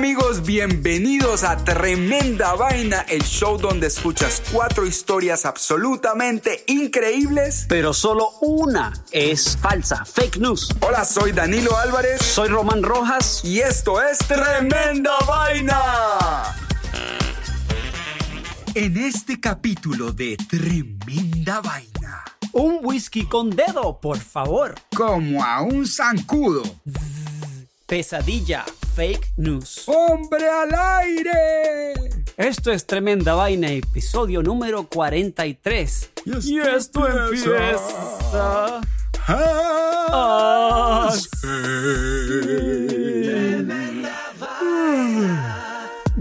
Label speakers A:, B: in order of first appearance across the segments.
A: Amigos, bienvenidos a Tremenda Vaina, el show donde escuchas cuatro historias absolutamente increíbles.
B: pero solo una es falsa, fake news.
A: Hola, soy Danilo Álvarez
B: Soy Román Rojas.
A: y esto es Tremenda Vaina. En este capítulo de Tremenda Vaina,
B: Un whisky con dedo, por favor.
A: como a un zancudo,
B: Pesadilla, fake news.
A: hombre al aire.
B: Esto es Tremenda Vaina, episodio número 43.
A: Y esto
B: empieza.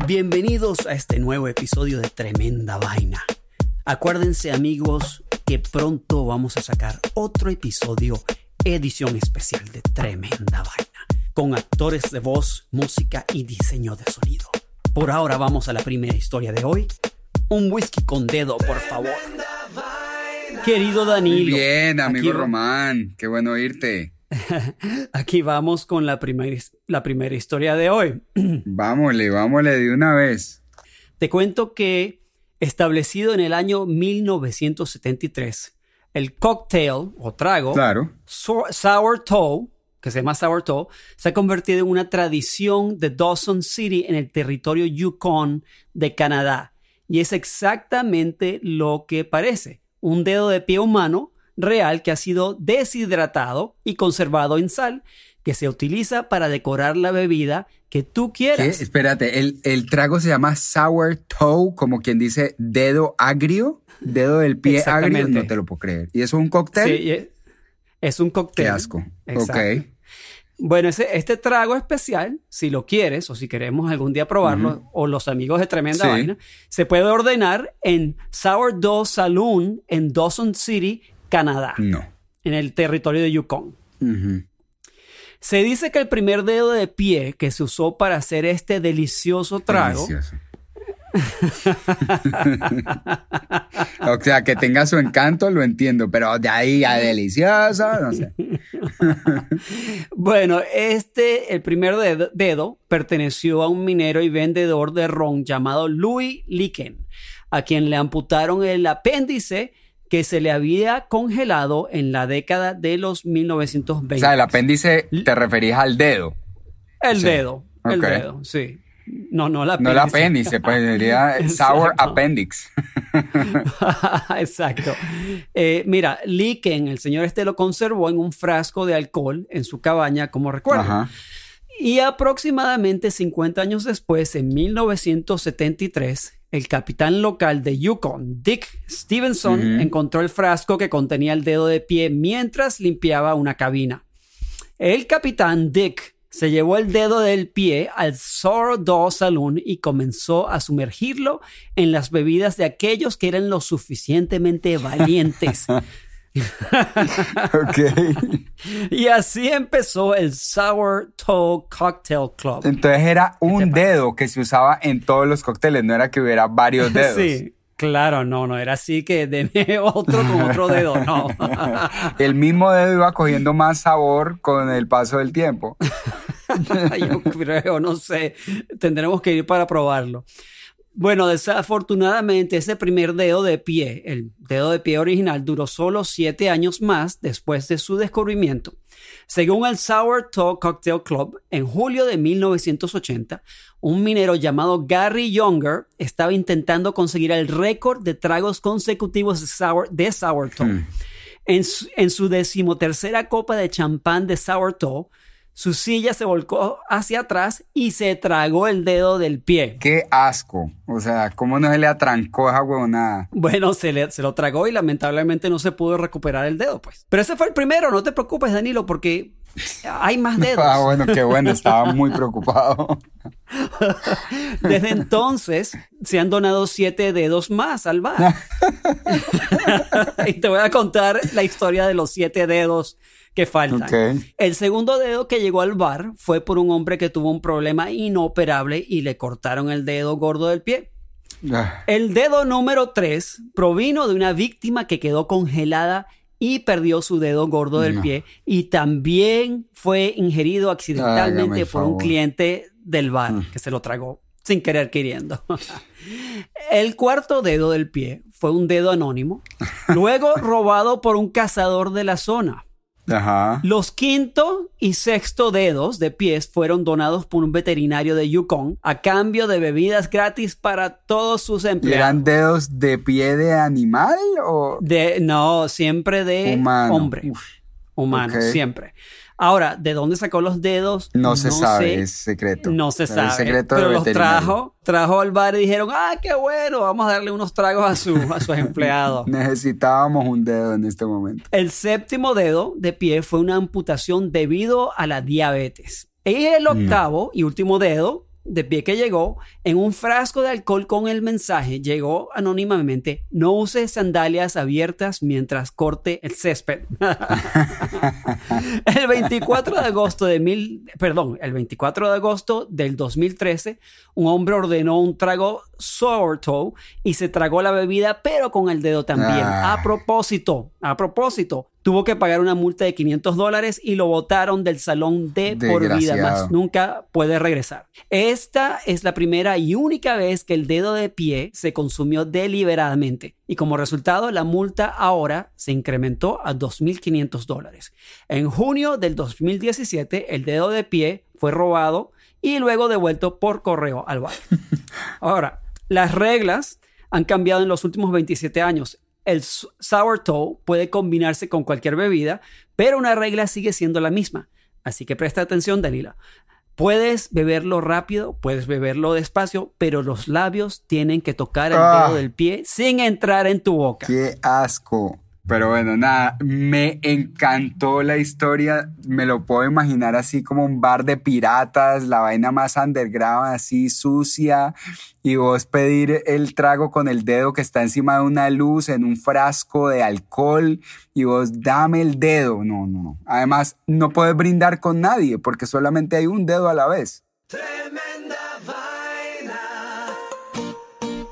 B: Bienvenidos a este nuevo episodio de Tremenda Vaina. Acuérdense amigos que pronto vamos a sacar otro episodio, edición especial de Tremenda Vaina, con actores de voz, música y diseño de sonido. Por ahora vamos a la primera historia de hoy. Un whisky con dedo, por favor. Querido
A: Muy
B: Danilo.
A: bien, amigo
B: aquí-
A: Román, qué bueno oírte.
B: Aquí vamos con la primera, la primera historia de hoy.
A: Vámonos, vámonos de una vez.
B: Te cuento que establecido en el año 1973, el cocktail o trago
A: Claro.
B: Sour Toe, que se llama Sour Toe, se ha convertido en una tradición de Dawson City en el territorio Yukon de Canadá. Y es exactamente lo que parece. Un dedo de pie humano real que ha sido deshidratado y conservado en sal, que se utiliza para decorar la bebida que tú
A: ¿Qué?
B: quieras.
A: Espérate, el, el trago se llama sour toe, como quien dice dedo agrio, dedo del pie agrio. No te lo puedo creer. ¿Y eso es un cóctel?
B: Sí, es, un cóctel.
A: Qué asco.
B: Exacto. Bueno, ese, este trago especial, si lo quieres o si queremos algún día probarlo, o los amigos de Tremenda
A: Sí.
B: Vaina, se puede ordenar en Sourdough Saloon en Dawson City, Canadá,
A: No.
B: en el territorio de Yukon. Se dice que el primer dedo de pie que se usó para hacer este delicioso trago
A: Delicioso. o sea, que tenga su encanto, lo entiendo, pero de ahí a delicioso, no sé.
B: Bueno, este, el primer dedo, dedo, perteneció a un minero y vendedor de ron llamado Louis Licken, a quien le amputaron el apéndice que se le había congelado en la década de los 1920.
A: O sea, el apéndice te referías al dedo,
B: El
A: sí.
B: dedo, el dedo, sí. No, no el
A: no el
B: apéndice.
A: apéndice, pues sería sour appendix.
B: Exacto. Eh, mira, Licken, el señor este lo conservó en un frasco de alcohol en su cabaña, como recuerdo.
A: Ajá.
B: Y aproximadamente 50 años después, en 1973, el capitán local de Yukon, Dick Stevenson, encontró el frasco que contenía el dedo de pie mientras limpiaba una cabina. El capitán Dick se llevó el dedo del pie al Sourdough Saloon y comenzó a sumergirlo en las bebidas de aquellos que eran lo suficientemente valientes.
A: Ok.
B: y así empezó el Sour Toe Cocktail Club.
A: Entonces era un dedo que se usaba en todos los cócteles, no era que hubiera varios dedos.
B: Sí, claro, no, no era así que deme otro con otro dedo, no.
A: El mismo dedo iba cogiendo más sabor con el paso del tiempo.
B: Yo creo, no sé. Tendremos que ir para probarlo. Bueno, desafortunadamente ese primer dedo de pie, el dedo de pie original, duró solo siete años más después de su descubrimiento. Según el Sourdough Cocktail Club, en julio de 1980, un minero llamado Gary Younger estaba intentando conseguir el récord de tragos consecutivos de, sour, de. En, su, en su decimotercera copa de champán de sourdough, su silla se volcó hacia atrás y se tragó el dedo del pie.
A: Qué asco. O sea, ¿cómo no se le atrancó esa huevonada?
B: Bueno, se, le, se lo tragó y lamentablemente no se pudo recuperar el dedo, pues. Pero ese fue el primero, no te preocupes, Danilo, porque hay más dedos.
A: Ah, bueno, qué bueno, estaba muy preocupado.
B: Desde entonces se han donado siete dedos más al bar. y te voy a contar la historia de los siete dedos que faltan. El segundo dedo que llegó al bar fue por un hombre que tuvo un problema inoperable y le cortaron el dedo gordo del pie.
A: Ah,
B: El dedo número 3 provino de una víctima que quedó congelada y perdió su dedo gordo del
A: No.
B: pie y también fue ingerido accidentalmente
A: Hágame
B: por un
A: favor. Mm.
B: cliente del bar que se lo tragó sin querer queriendo. El cuarto dedo del pie fue un dedo anónimo, luego robado por un cazador de la zona.
A: Ajá.
B: Los quinto y sexto dedos de pies fueron donados por un veterinario de Yukon a cambio de bebidas gratis para todos sus
A: ¿Y
B: empleados.
A: ¿Eran dedos de pie de animal o
B: De, no, siempre de
A: Humano.
B: hombre.
A: Uf.
B: Humano, siempre. Ahora, ¿de dónde sacó los dedos?
A: no se sabe?
B: sé.
A: Es secreto.
B: No se
A: Es
B: sabe.
A: secreto
B: pero los trajo, trajo al bar y dijeron, ah, qué bueno, vamos a darle unos tragos a, su, a sus empleados.
A: Necesitábamos un dedo en este momento.
B: El séptimo dedo de pie fue una amputación debido a la diabetes. Y el octavo y último dedo de pie que llegó en un frasco de alcohol con el mensaje llegó anónimamente no use sandalias abiertas mientras corte el césped. el 24 de agosto de mil, perdón, el 24 de agosto del 2013, un hombre ordenó un trago sourdough y se tragó la bebida, pero con el dedo también.
A: Ah.
B: A propósito, a propósito, tuvo que pagar una multa de 500 dólares y lo botaron del salón de por vida, más nunca puede regresar. Esta es la primera y única vez que el dedo de pie se consumió deliberadamente y como resultado la multa ahora se incrementó a 2.500 dólares. En junio del 2017 el dedo de pie fue robado y luego devuelto por correo al bar. Ahora, las reglas han cambiado en los últimos 27 años. El s- sourdough puede combinarse con cualquier bebida, pero una regla sigue siendo la misma. Así que presta atención, Danila. Puedes beberlo rápido, puedes beberlo despacio, pero los labios tienen que tocar el
A: Ah.
B: dedo del pie sin entrar en tu boca.
A: Qué asco. Pero bueno, nada, me encantó la historia. Me lo puedo imaginar así como un bar de piratas, la vaina más underground, así sucia. Y vos pedir el trago con el dedo que está encima de una luz en un frasco de alcohol. Y vos dame el dedo. No, no, no. Además, no puedes brindar con nadie porque solamente hay un dedo a la vez.
C: Tremenda vaina.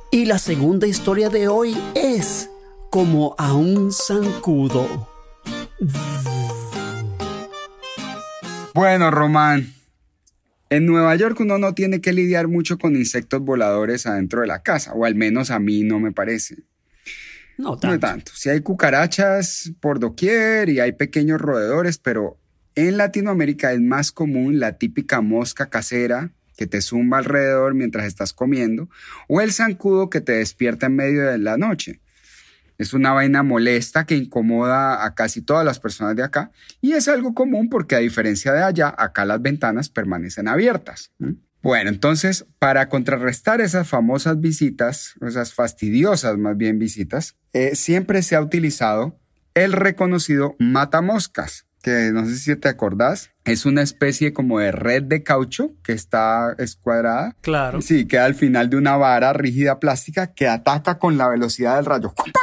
B: Y la segunda historia de hoy es como a un zancudo.
A: Bueno, Román, en Nueva York uno no tiene que lidiar mucho con insectos voladores adentro de la casa, o al menos a mí no me parece.
B: No
A: No
B: tanto.
A: tanto. Sí hay cucarachas por doquier y hay pequeños roedores, pero en Latinoamérica es más común la típica mosca casera que te zumba alrededor mientras estás comiendo, o el zancudo que te despierta en medio de la noche. Es una vaina molesta que incomoda a casi todas las personas de acá y es algo común porque a diferencia de allá, acá las ventanas permanecen abiertas. Bueno, entonces, para contrarrestar esas famosas visitas, esas fastidiosas más bien visitas, eh, siempre se ha utilizado el reconocido matamoscas, que no sé si te acordás, es una especie como de red de caucho que está escuadrada
B: Claro.
A: Sí, queda al final de una vara rígida plástica que ataca con la velocidad del rayo. ¡Cupa!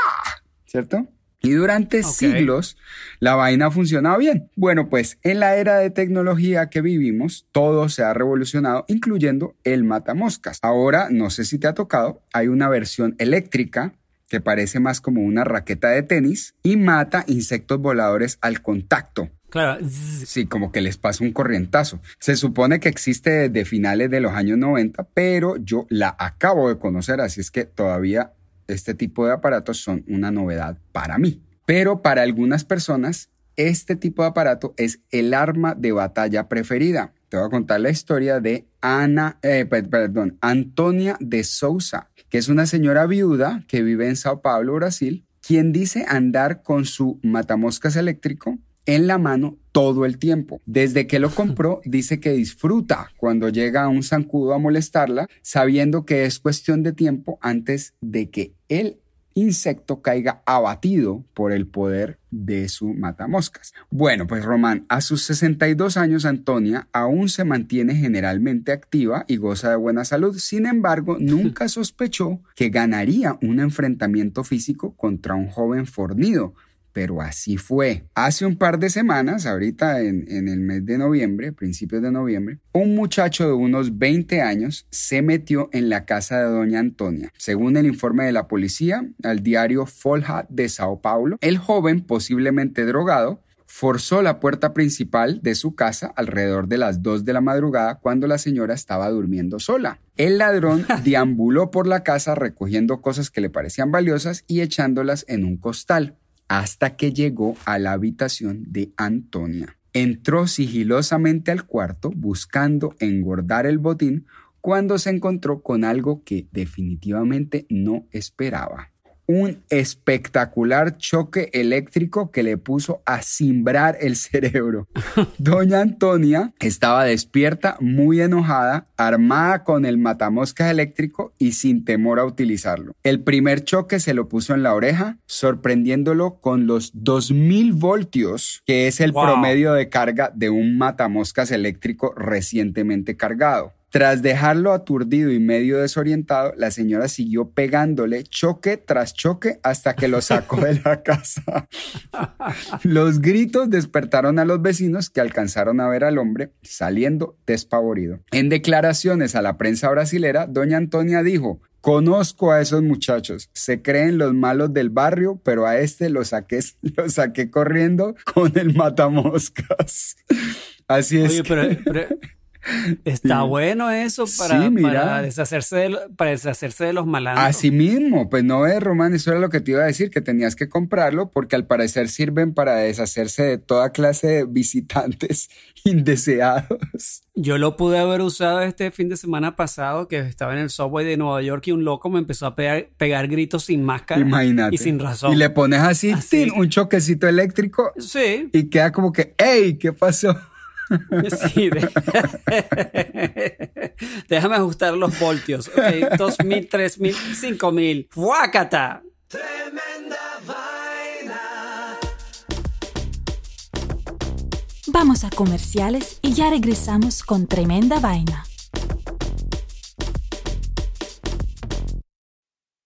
A: ¿Cierto? Y durante siglos la vaina ha funcionado bien. Bueno, pues en la era de tecnología que vivimos, todo se ha revolucionado, incluyendo el matamoscas. Ahora, no sé si te ha tocado, hay una versión eléctrica que parece más como una raqueta de tenis y mata insectos voladores al contacto.
B: Claro.
A: Sí, como que les pasa un corrientazo. Se supone que existe desde finales de los años 90, pero yo la acabo de conocer, así es que todavía este tipo de aparatos son una novedad para mí. Pero para algunas personas, este tipo de aparato es el arma de batalla preferida. Te voy a contar la historia de Ana, eh, pe- perdón, Antonia de Souza, que es una señora viuda que vive en Sao Paulo, Brasil, quien dice andar con su matamoscas eléctrico en la mano todo el tiempo. Desde que lo compró, dice que disfruta cuando llega un zancudo a molestarla, sabiendo que es cuestión de tiempo antes de que el insecto caiga abatido por el poder de su matamoscas. Bueno, pues Román, a sus 62 años Antonia aún se mantiene generalmente activa y goza de buena salud. Sin embargo, nunca sospechó que ganaría un enfrentamiento físico contra un joven fornido. Pero así fue. Hace un par de semanas, ahorita en, en, el mes de noviembre, principios de noviembre, un muchacho de unos 20 años se metió en la casa de doña Antonia. Según el informe de la policía, al diario Folha de Sao Paulo, el joven, posiblemente drogado, forzó la puerta principal de su casa alrededor de las 2 de la madrugada cuando la señora estaba durmiendo sola. El ladrón deambuló por la casa recogiendo cosas que le parecían valiosas y echándolas en un costal hasta que llegó a la habitación de Antonia. Entró sigilosamente al cuarto buscando engordar el botín cuando se encontró con algo que definitivamente no esperaba. Un espectacular choque eléctrico que le puso a cimbrar el cerebro. Doña Antonia estaba despierta, muy enojada, armada con el matamoscas eléctrico y sin temor a utilizarlo. El primer choque se lo puso en la oreja, sorprendiéndolo con los 2000 voltios, que es el
B: Wow.
A: promedio de carga de un matamoscas eléctrico recientemente cargado. Tras dejarlo aturdido y medio desorientado, la señora siguió pegándole choque tras choque hasta que lo sacó de la casa. Los gritos despertaron a los vecinos que alcanzaron a ver al hombre saliendo despavorido. En declaraciones a la prensa brasilera, doña Antonia dijo, Conozco a esos muchachos, se creen los malos del barrio, pero a este lo saqué, lo saqué corriendo con el matamoscas. Así es.
B: Oye,
A: que-
B: pero, pero está
A: Sí.
B: bueno eso para,
A: Sí, mira.
B: para deshacerse de, para deshacerse de los malandros.
A: Así mismo, pues no es, Román, eso era lo que te iba a decir, que tenías que comprarlo porque al parecer sirven para deshacerse de toda clase de visitantes indeseados.
B: Yo lo pude haber usado este fin de semana pasado, que estaba en el subway de Nueva York y un loco me empezó a pegar, pegar gritos sin máscara
A: Imagínate.
B: y sin razón.
A: Y le pones así, un choquecito eléctrico
B: Sí,
A: y queda como que, ¡Ey! ¿Qué pasó?
B: sí. de- Déjame ajustar los voltios. Ok, 2000, 3000, 5000. ¡Fuácata!
C: Tremenda vaina.
D: Vamos a comerciales y ya regresamos con tremenda vaina.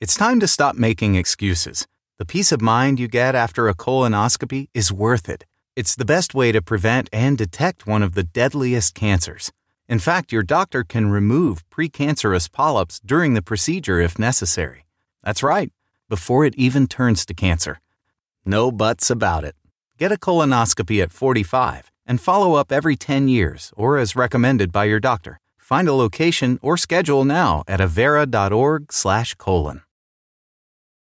E: It's time to stop making excuses. The peace of mind you get after a colonoscopy is worth it. It's the best way to prevent and detect one of the deadliest cancers. In fact, your doctor can remove precancerous polyps during the procedure if necessary. That's right, before it even turns to cancer. No buts about it. Get a colonoscopy at 45 and follow up every 10 years or as recommended by your doctor. Find a location or schedule now at avera.org slash colon.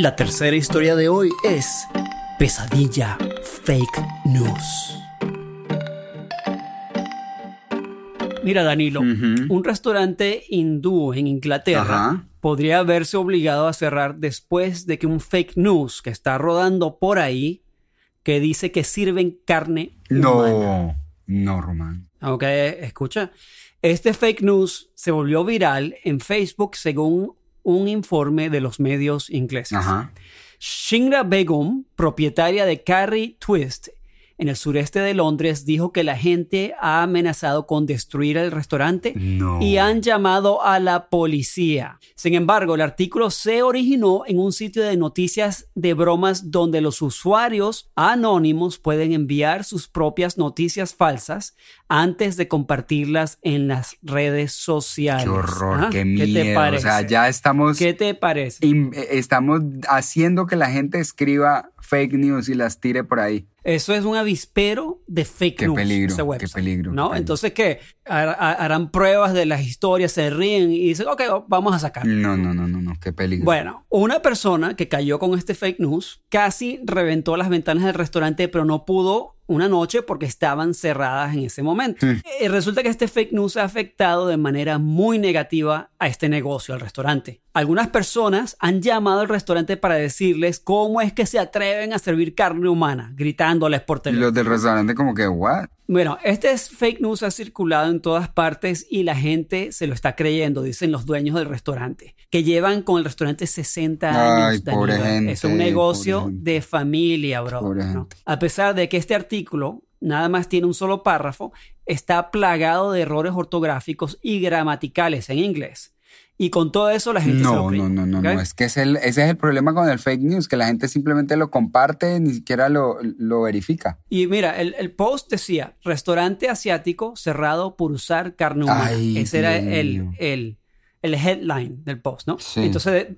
B: La tercera historia de hoy es Pesadilla Fake News. Mira, Danilo, un restaurante hindú en Inglaterra
A: Ajá.
B: podría verse obligado a cerrar después de que un fake news que está rodando por ahí que dice que sirven carne humana.
A: No, no, Román.
B: Ok, escucha. Este fake news se volvió viral en Facebook según un informe de los medios ingleses.
A: Ajá.
B: Shingra Begum, propietaria de Carrie Twist en el sureste de Londres, dijo que la gente ha amenazado con destruir el restaurante
A: No.
B: y han llamado a la policía. Sin embargo, el artículo se originó en un sitio de noticias de bromas donde los usuarios anónimos pueden enviar sus propias noticias falsas antes de compartirlas en las redes sociales.
A: Qué horror,
B: ¿Ah?
A: qué
B: ¿Qué
A: miedo.
B: te parece?
A: O sea, ya estamos,
B: ¿Qué te parece?
A: eh, estamos haciendo que la gente escriba fake news y las tire por ahí.
B: Eso es un avispero de fake
A: Qué
B: news.
A: peligro,
B: ese website,
A: qué peligro,
B: ¿no?
A: qué peligro.
B: Entonces, har- Harán pruebas de las historias, se ríen y dicen, ok, vamos a sacar.
A: No, no, no, no, no, qué peligro.
B: Bueno, una persona que cayó con este fake news casi reventó las ventanas del restaurante, pero no pudo una noche porque estaban cerradas en ese momento. Eh, resulta que este fake news ha afectado de manera muy negativa a este negocio, al restaurante. Algunas personas han llamado al restaurante para decirles cómo es que se atreven a servir carne humana, gritándoles por
A: Y
B: teléfono.
A: los del restaurante como que, what?
B: Bueno, este es fake news ha circulado en todas partes y la gente se lo está creyendo, dicen los dueños del restaurante, que llevan con el restaurante 60 años.
A: Ay, pobre gente,
B: es un negocio
A: pobre
B: de familia, bro.
A: Pobre
B: ¿no?
A: gente.
B: A pesar de que este artículo nada más tiene un solo párrafo, está plagado de errores ortográficos y gramaticales en inglés. Y con todo eso la gente se lo
A: No,
B: cree.
A: no, no, no, no. Es que es el, ese es el problema con el fake news, que la gente simplemente lo comparte, ni siquiera lo, lo verifica.
B: Y mira, el, el post decía, restaurante asiático cerrado por usar carne humana.
A: Ay,
B: Ese era el, el, el headline del post, ¿no?
A: Sí.
B: Entonces,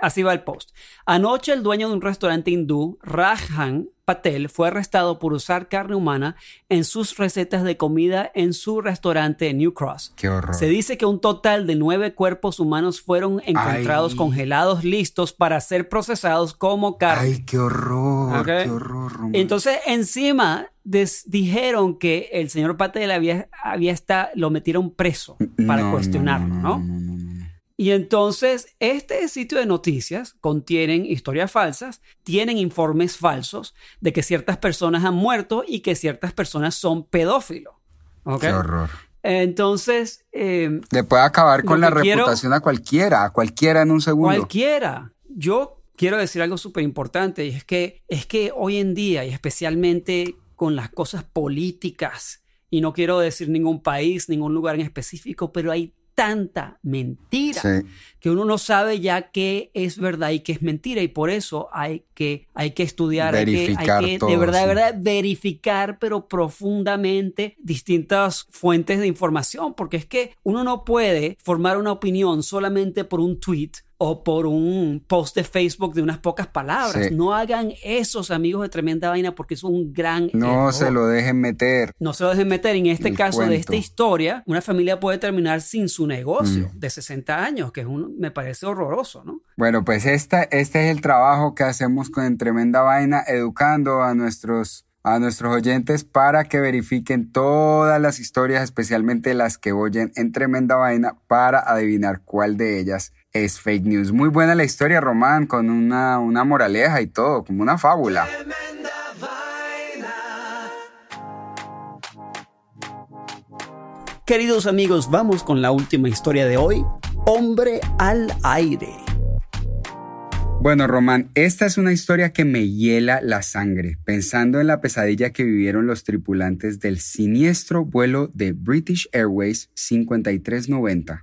B: así va el post. Anoche el dueño de un restaurante hindú, Rajan Patel, fue arrestado por usar carne humana en sus recetas de comida en su restaurante en New Cross.
A: Qué horror.
B: Se dice que un total de nueve cuerpos humanos fueron encontrados
A: Ay.
B: congelados listos para ser procesados como carne.
A: Ay, qué horror,
B: Ok.
A: qué horror, Román.
B: Entonces, encima des- dijeron que el señor Patel había, había está, lo metieron preso para
A: No,
B: cuestionarlo,
A: no,
B: no,
A: no.
B: Y entonces, este sitio de noticias contienen historias falsas, tienen informes falsos de que ciertas personas han muerto y que ciertas personas son pedófilos.
A: Qué horror.
B: Entonces, eh,
A: Le puede acabar con la
B: quiero-
A: reputación a cualquiera, a cualquiera en un segundo.
B: Cualquiera. Yo quiero decir algo súper importante y es que, es que hoy en día, y especialmente con las cosas políticas, y no quiero decir ningún país, ningún lugar en específico, pero hay tanta mentira
A: Sí.
B: que uno no sabe ya qué es verdad y qué es mentira. Y por eso hay que, hay que estudiar, hay que, hay
A: Verificar
B: que de verdad, de verdad verificar pero profundamente distintas fuentes de información. Porque es que uno no puede formar una opinión solamente por un tweet o por un post de Facebook de unas pocas palabras.
A: Sí.
B: No hagan esos amigos de tremenda vaina porque es un gran
A: No
B: error.
A: se lo dejen meter.
B: No se lo dejen meter. En este
A: El
B: caso de esta historia, una familia puede terminar sin su negocio
A: Mm.
B: de 60 años, que es un, me parece horroroso, ¿no?
A: Bueno, pues esta, este es el trabajo que hacemos con En Tremenda Vaina, educando a nuestros, a nuestros oyentes para que verifiquen todas las historias, especialmente las que oyen en Tremenda Vaina, para adivinar cuál de ellas es fake news. Muy buena la historia, Román, con una, una moraleja y todo, como una fábula.
C: Tremenda vaina.
B: Queridos amigos, vamos con la última historia de hoy. Hombre al aire.
A: Bueno, Román, esta es una historia que me hiela la sangre, pensando en la pesadilla que vivieron los tripulantes del siniestro vuelo de British Airways 5390,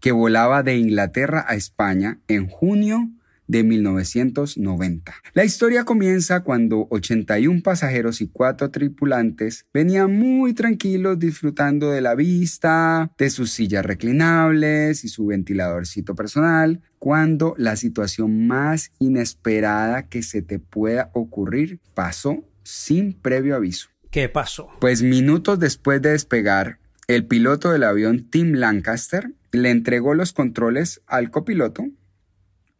A: que volaba de Inglaterra a España en junio de 1990. La historia comienza cuando 81 pasajeros y 4 tripulantes venían muy tranquilos disfrutando de la vista, de sus sillas reclinables y su ventiladorcito personal, cuando la situación más inesperada que se te pueda ocurrir pasó sin previo aviso.
B: ¿Qué pasó?
A: Pues minutos después de despegar, el piloto del avión Tim Lancaster le entregó los controles al copiloto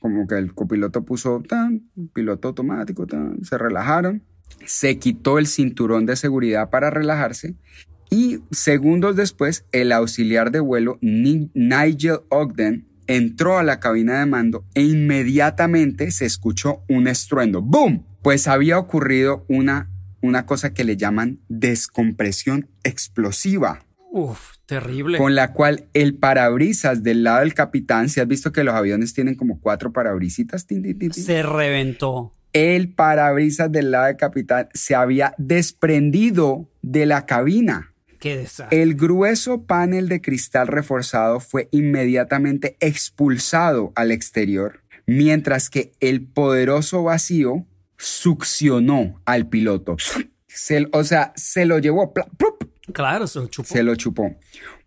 A: como que el copiloto puso tan, piloto automático, tan, se relajaron, se quitó el cinturón de seguridad para relajarse y segundos después el auxiliar de vuelo Nigel Ogden entró a la cabina de mando e inmediatamente se escuchó un estruendo. ¡Boom! Pues había ocurrido una, una cosa que le llaman descompresión explosiva.
B: Uf, terrible.
A: Con la cual el parabrisas del lado del capitán, si has visto que los aviones tienen como cuatro parabrisitas,
B: se reventó.
A: El parabrisas del lado del capitán se había desprendido de la cabina. El grueso panel de cristal reforzado fue inmediatamente expulsado al exterior, mientras que el poderoso vacío succionó al piloto. o sea, se lo llevó.
B: Claro, se lo chupó.
A: Se lo chupó.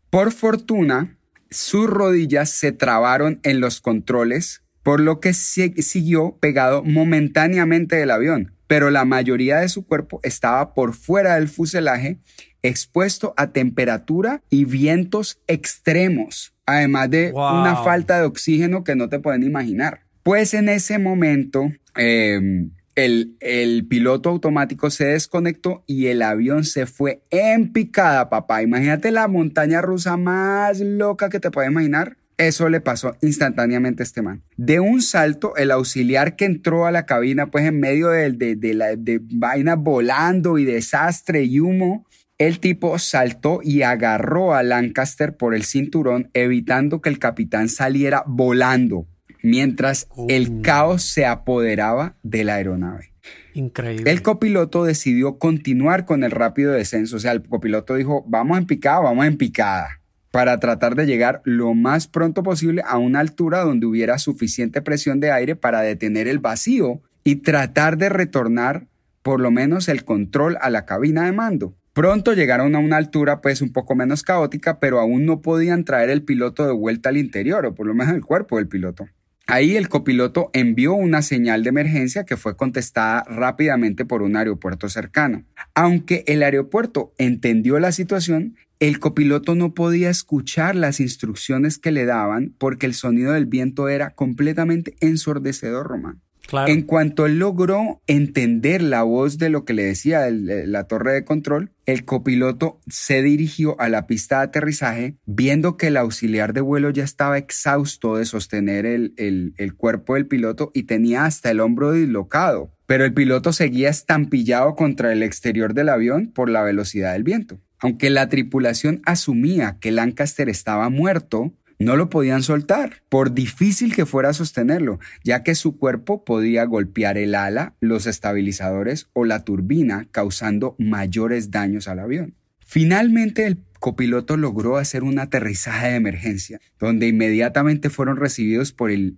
A: Por fortuna, sus rodillas se trabaron en los controles, por lo que siguió pegado momentáneamente del avión, pero la mayoría de su cuerpo estaba por fuera del fuselaje expuesto a temperatura y vientos extremos, además de una falta de oxígeno que no te pueden imaginar. Pues en ese momento, em, el, piloto automático se desconectó y el avión se fue en picada, papá. Imagínate la montaña rusa más loca que te puedes imaginar. Eso le pasó instantáneamente a este man. De un salto, el auxiliar que entró a la cabina, pues en medio de, de, la vaina volando y desastre y humo, el tipo saltó y agarró a Lancaster por el cinturón, evitando que el capitán saliera volando, mientras el oh. caos se apoderaba de la aeronave.
B: Increíble.
A: El copiloto decidió continuar con el rápido descenso. O sea, el copiloto dijo, vamos en picada, vamos en picada, para tratar de llegar lo más pronto posible a una altura donde hubiera suficiente presión de aire para detener el vacío y tratar de retornar por lo menos el control a la cabina de mando. Pronto llegaron a una altura pues un poco menos caótica, pero aún no podían traer el piloto de vuelta al interior, o por lo menos el cuerpo del piloto. Ahí el copiloto envió una señal de emergencia que fue contestada rápidamente por un aeropuerto cercano. Aunque el aeropuerto entendió la situación, el copiloto no podía escuchar las instrucciones que le daban porque el sonido del viento era completamente ensordecedor, Román. En cuanto él logró entender la voz de lo que le decía la torre de control, el copiloto se dirigió a la pista de aterrizaje, viendo que el auxiliar de vuelo ya estaba exhausto de sostener el, el cuerpo del piloto y tenía hasta el hombro dislocado. Pero el piloto seguía estampillado contra el exterior del avión por la velocidad del viento. Aunque la tripulación asumía que Lancaster estaba muerto, no lo podían soltar, por difícil que fuera sostenerlo, ya que su cuerpo podía golpear el ala, los estabilizadores o la turbina, causando mayores daños al avión. Finalmente el copiloto logró hacer un aterrizaje de emergencia, donde inmediatamente fueron recibidos por el,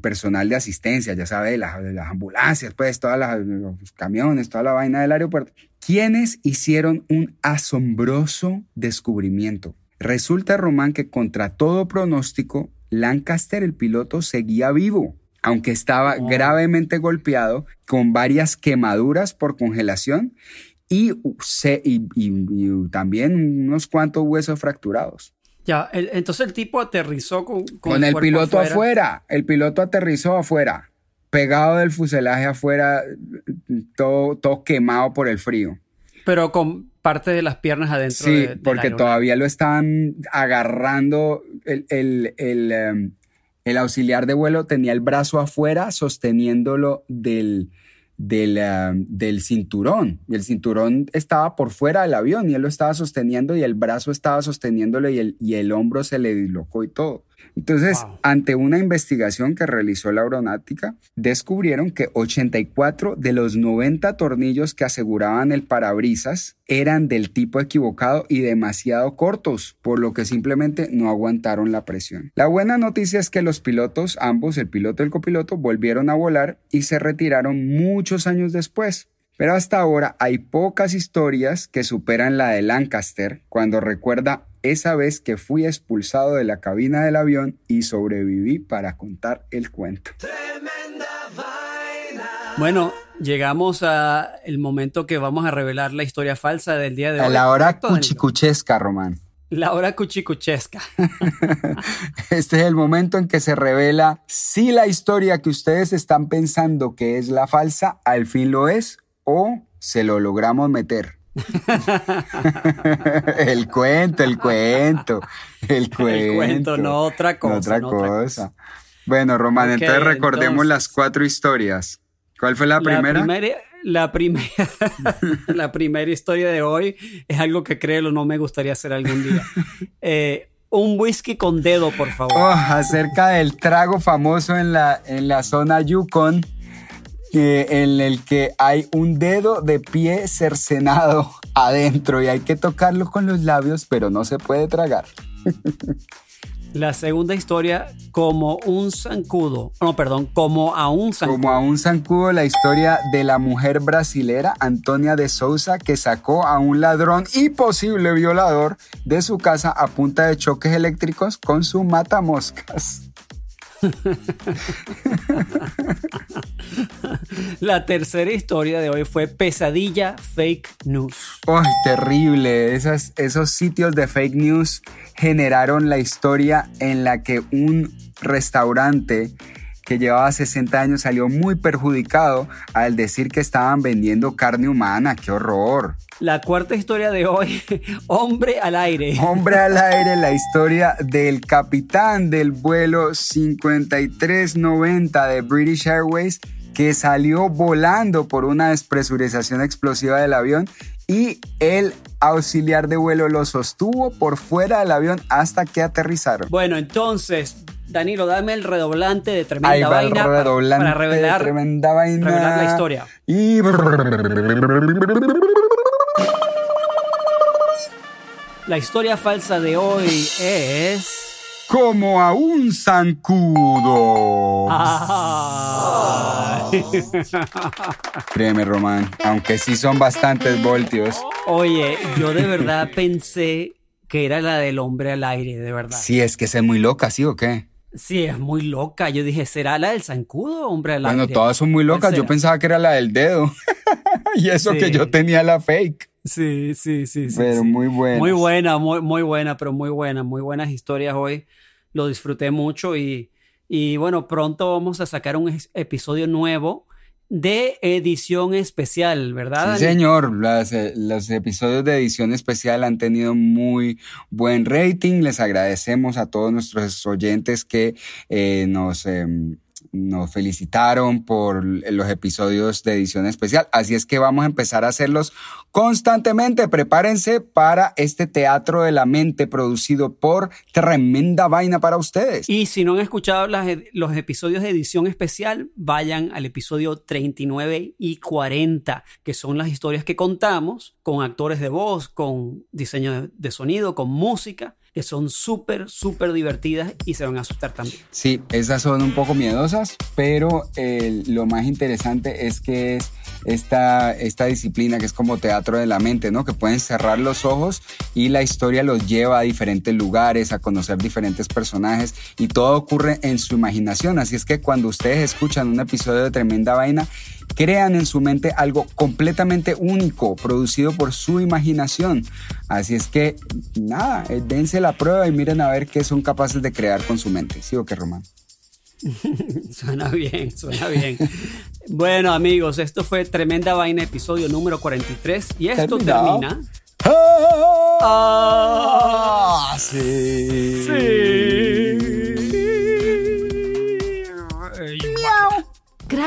A: personal de asistencia, ya sabe, las, las ambulancias, pues, todos los camiones, toda la vaina del aeropuerto, quienes hicieron un asombroso descubrimiento. Resulta, Román, que contra todo pronóstico, Lancaster, el piloto, seguía vivo, aunque estaba oh. gravemente golpeado con varias quemaduras por congelación y, también unos cuantos huesos fracturados.
B: Ya, entonces el tipo aterrizó con,
A: con, el, piloto afuera. El piloto aterrizó afuera, pegado del fuselaje afuera, todo, todo quemado por el frío.
B: Pero con parte de las piernas adentro.
A: Sí, porque todavía lo estaban agarrando. El, em, el, auxiliar de vuelo tenía el brazo afuera sosteniéndolo del, del, em, del, cinturón. Y el cinturón estaba por fuera del avión y él lo estaba sosteniendo y el brazo estaba sosteniéndolo y el, y el hombro se le dislocó y todo. Entonces, ante una investigación que realizó la aeronáutica, descubrieron que 84 de los 90 tornillos que aseguraban el parabrisas eran del tipo equivocado y demasiado cortos, por lo que simplemente no aguantaron la presión. La buena noticia es que los pilotos, ambos, el piloto y el copiloto, volvieron a volar y se retiraron muchos años después. Pero hasta ahora hay pocas historias que superan la de Lancaster cuando recuerda esa vez que fui expulsado de la cabina del avión y sobreviví para contar el cuento.
B: Bueno, llegamos a el momento que vamos a revelar la historia falsa del día de hoy.
A: A la hora cuchicuchesca, Román.
B: La hora cuchicuchesca.
A: Este es el momento en que se revela si la historia que ustedes están pensando que es la falsa al fin lo es o se lo logramos meter. el cuento, el cuento, el cuento.
B: El cuento, no otra cosa.
A: No otra
B: no
A: cosa. Bueno, Román, entonces recordemos
B: entonces-
A: las cuatro historias. ¿Cuál fue la primera?
B: La primera, la primera historia de hoy es algo que créelo no me gustaría hacer algún día. Eh, un whisky con dedo, por favor.
A: Oh, acerca del trago famoso en la, en la zona Yukon, en el que hay un dedo de pie cercenado adentro y hay que tocarlo con los labios, pero no se puede tragar.
B: La segunda historia, como un zancudo. No, perdón, como a un zancudo.
A: Como a un zancudo, la historia de la mujer brasilera Antonia de Souza que sacó a un ladrón y posible violador de su casa a punta de choques eléctricos con su matamoscas.
B: La tercera historia de hoy fue pesadilla fake news.
A: ¡Ay, terrible! Esos sitios de fake news generaron la historia en la que un restaurante que llevaba 60 años salió muy perjudicado al decir que estaban vendiendo carne humana. ¡Qué horror!
B: La cuarta historia de hoy, hombre al aire.
A: Hombre al aire, la historia del capitán del vuelo 5390 de British Airways que salió volando por una despresurización explosiva del avión y el auxiliar de vuelo lo sostuvo por fuera del avión hasta que aterrizaron.
B: Bueno, entonces, Danilo, dame el redoblante de tremenda
A: Ahí va el
B: vaina para-
A: redoblante
B: para, revelar,
A: de tremenda vaina.
B: revelar la historia.
A: Y...
B: La historia falsa de hoy es.
A: Como a un zancudo. Créeme, Román, aunque sí son bastantes voltios.
B: Oye, yo de verdad pensé que era la del hombre al aire, de verdad.
A: Sí, es que es muy loca, ¿sí o qué?
B: Sí, es muy loca. Yo dije, ¿será la del zancudo, hombre
A: Bueno,
B: aire?
A: todas son muy locas.
B: ¿Cuál
A: Yo pensaba que era la del dedo. y eso
B: Sí.
A: que yo tenía la fake.
B: Sí, sí, sí, sí.
A: Pero
B: sí.
A: muy buena.
B: Muy buena, muy, muy buena, pero muy buena, muy buenas historias hoy. Lo disfruté mucho y, y bueno, pronto vamos a sacar un episodio nuevo de edición especial, ¿verdad?
A: Sí, señor. Las, eh, los episodios de edición especial han tenido muy buen rating. Les agradecemos a todos nuestros oyentes que eh, nos, em, nos felicitaron por los episodios de edición especial. Así es que vamos a empezar a hacerlos constantemente. Prepárense para este teatro de la mente producido por Tremenda Vaina para ustedes.
B: Y si no han escuchado los episodios de edición especial, vayan al episodio 39 y 40, que son las historias que contamos con actores de voz, con diseño de sonido, con música, que son súper, súper divertidas y se van a asustar también.
A: Sí, esas son un poco miedosas, pero eh, lo más interesante es que es esta, esta disciplina que es como teatro de la mente, ¿no? Que pueden cerrar los ojos y la historia los lleva a diferentes lugares, a conocer diferentes personajes y todo ocurre en su imaginación. Así es que cuando ustedes escuchan un episodio de Tremenda Vaina, crean en su mente algo completamente único, producido por su imaginación. Así es que, nada, eh, dense la prueba y miren a ver qué son capaces de crear con su mente. ¿Sí o qué, Román?
B: Suena bien, suena bien. Bueno, amigos, esto fue Tremenda Vaina, episodio número 43. Y esto
A: Terminado.
B: termina.
A: ¡Ah! sí.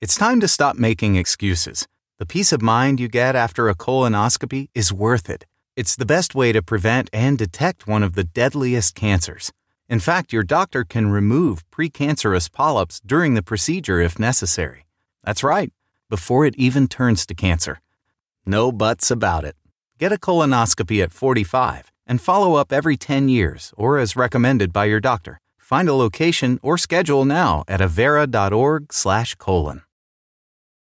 E: It's time to stop making excuses. The peace of mind you get after a colonoscopy is worth it. It's the best way to prevent and detect one of the deadliest cancers. In fact, your doctor can remove precancerous polyps during the procedure if necessary. That's right, before it even turns to cancer. No buts about it. Get a colonoscopy at 45 and follow up every 10 years or as recommended by your doctor. Find a location or schedule now at avera.org/colon.